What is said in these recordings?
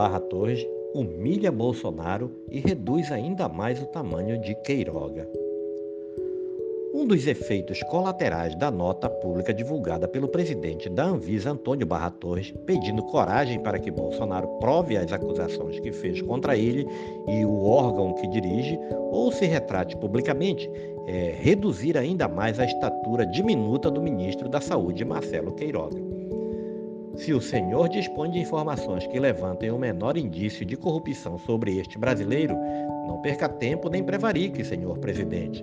Barra Torres humilha Bolsonaro e reduz ainda mais o tamanho de Queiroga. Um dos efeitos colaterais da nota pública divulgada pelo presidente da Anvisa, Antônio Barra Torres, pedindo coragem para que Bolsonaro prove as acusações que fez contra ele e o órgão que dirige, ou se retrate publicamente, é reduzir ainda mais a estatura diminuta do ministro da Saúde, Marcelo Queiroga. Se o senhor dispõe de informações que levantem o menor indício de corrupção sobre este brasileiro, não perca tempo nem prevarique, senhor presidente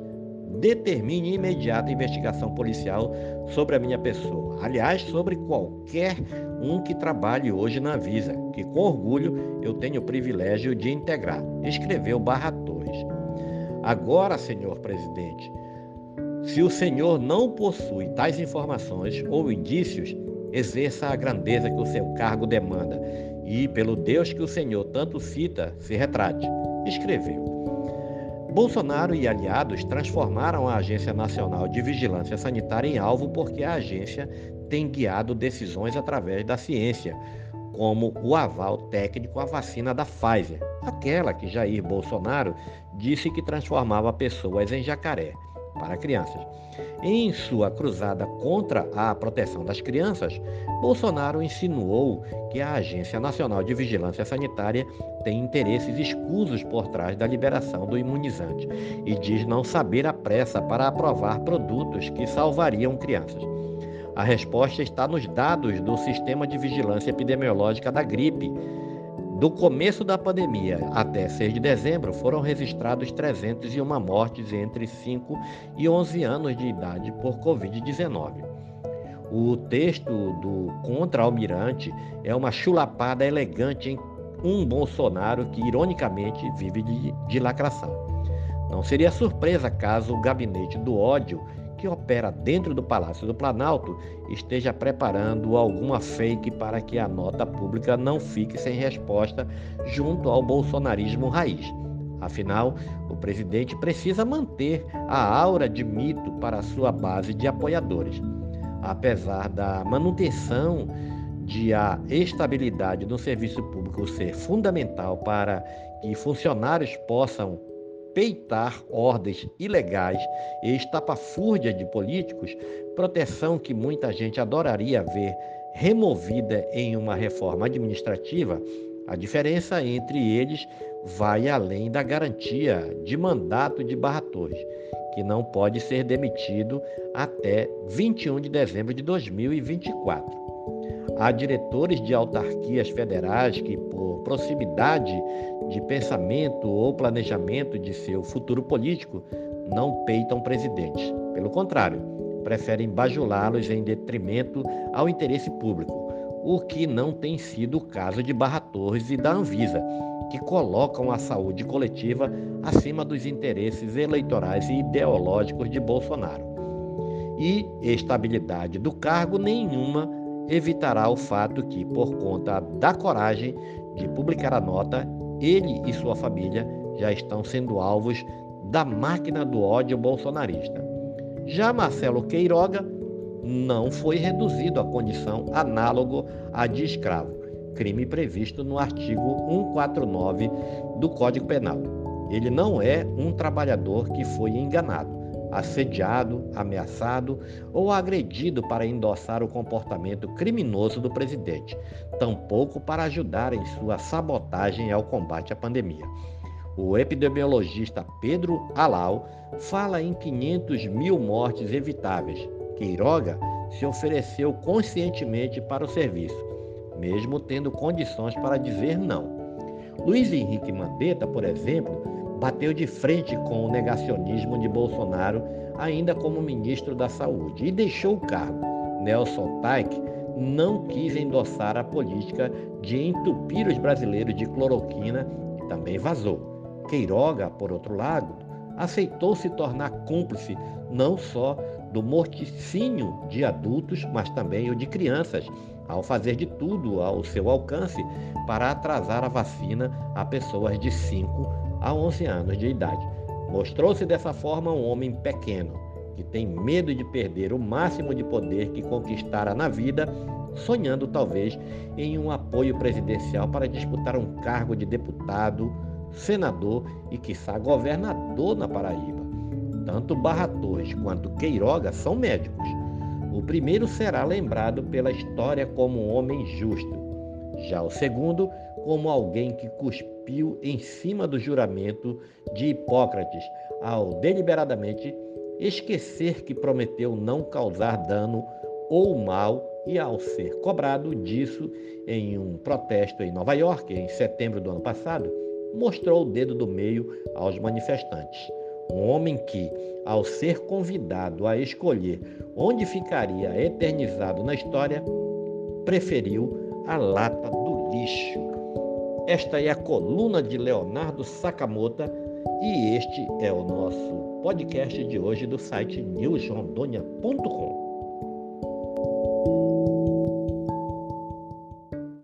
determine imediata investigação policial sobre a minha pessoa. Aliás, sobre qualquer um que trabalhe hoje na Visa, que com orgulho eu tenho o privilégio de integrar. Escreveu Barra Torres. Agora, senhor presidente, se o senhor não possui tais informações ou indícios, exerça a grandeza que o seu cargo demanda e, pelo Deus que o senhor tanto cita, se retrate. Escreveu. Bolsonaro e aliados transformaram a Agência Nacional de Vigilância Sanitária em alvo porque a agência tem guiado decisões através da ciência, como o aval técnico à vacina da Pfizer, aquela que Jair Bolsonaro disse que transformava pessoas em jacaré para crianças. Em sua cruzada contra a proteção das crianças, Bolsonaro insinuou que a Agência Nacional de Vigilância Sanitária tem interesses escusos por trás da liberação do imunizante e diz não saber a pressa para aprovar produtos que salvariam crianças. A resposta está nos dados do Sistema de Vigilância Epidemiológica da Gripe, do começo da pandemia até 6 de dezembro, foram registrados 301 mortes entre 5 e 11 anos de idade por Covid-19. O texto do contra-almirante é uma chulapada elegante em um Bolsonaro que, ironicamente, vive de, de lacração. Não seria surpresa caso o gabinete do ódio que opera dentro do Palácio do Planalto esteja preparando alguma fake para que a nota pública não fique sem resposta junto ao bolsonarismo raiz. Afinal, o presidente precisa manter a aura de mito para sua base de apoiadores. Apesar da manutenção de a estabilidade do serviço público ser fundamental para que funcionários possam peitar ordens ilegais e estapafúrdia de políticos, proteção que muita gente adoraria ver removida em uma reforma administrativa, a diferença entre eles vai além da garantia de mandato de Barra Torres, que não pode ser demitido até 21 de dezembro de 2024. Há diretores de autarquias federais que, por proximidade de pensamento ou planejamento de seu futuro político, não peitam presidentes. Pelo contrário, preferem bajulá-los em detrimento ao interesse público, o que não tem sido o caso de Barra Torres e da Anvisa, que colocam a saúde coletiva acima dos interesses eleitorais e ideológicos de Bolsonaro. E estabilidade do cargo nenhuma evitará o fato que, por conta da coragem de publicar a nota, ele e sua família já estão sendo alvos da máquina do ódio bolsonarista. Já Marcelo Queiroga não foi reduzido à condição análogo à de escravo, crime previsto no artigo 149 do Código Penal. Ele não é um trabalhador que foi enganado assediado, ameaçado ou agredido para endossar o comportamento criminoso do presidente, tampouco para ajudar em sua sabotagem ao combate à pandemia. O epidemiologista Pedro Alau fala em 500 mil mortes evitáveis. Queiroga se ofereceu conscientemente para o serviço, mesmo tendo condições para dizer não. Luiz Henrique Mandetta, por exemplo, bateu de frente com o negacionismo de Bolsonaro, ainda como ministro da Saúde, e deixou o cargo. Nelson Taik não quis endossar a política de entupir os brasileiros de cloroquina e também vazou. Queiroga, por outro lado, aceitou se tornar cúmplice não só do morticínio de adultos, mas também o de crianças, ao fazer de tudo ao seu alcance para atrasar a vacina a pessoas de 5 a 11 anos de idade. Mostrou-se dessa forma um homem pequeno, que tem medo de perder o máximo de poder que conquistara na vida, sonhando talvez em um apoio presidencial para disputar um cargo de deputado, senador e, quiçá, governador na Paraíba. Tanto Barra Torres quanto Queiroga são médicos. O primeiro será lembrado pela história como um homem justo, já o segundo, como alguém que cuspiu em cima do juramento de Hipócrates ao deliberadamente esquecer que prometeu não causar dano ou mal e ao ser cobrado disso em um protesto em Nova York em setembro do ano passado, mostrou o dedo do meio aos manifestantes. Um homem que, ao ser convidado a escolher onde ficaria eternizado na história, preferiu a lata do lixo. Esta é a coluna de Leonardo Sakamoto e este é o nosso podcast de hoje do site newsrondônia.com.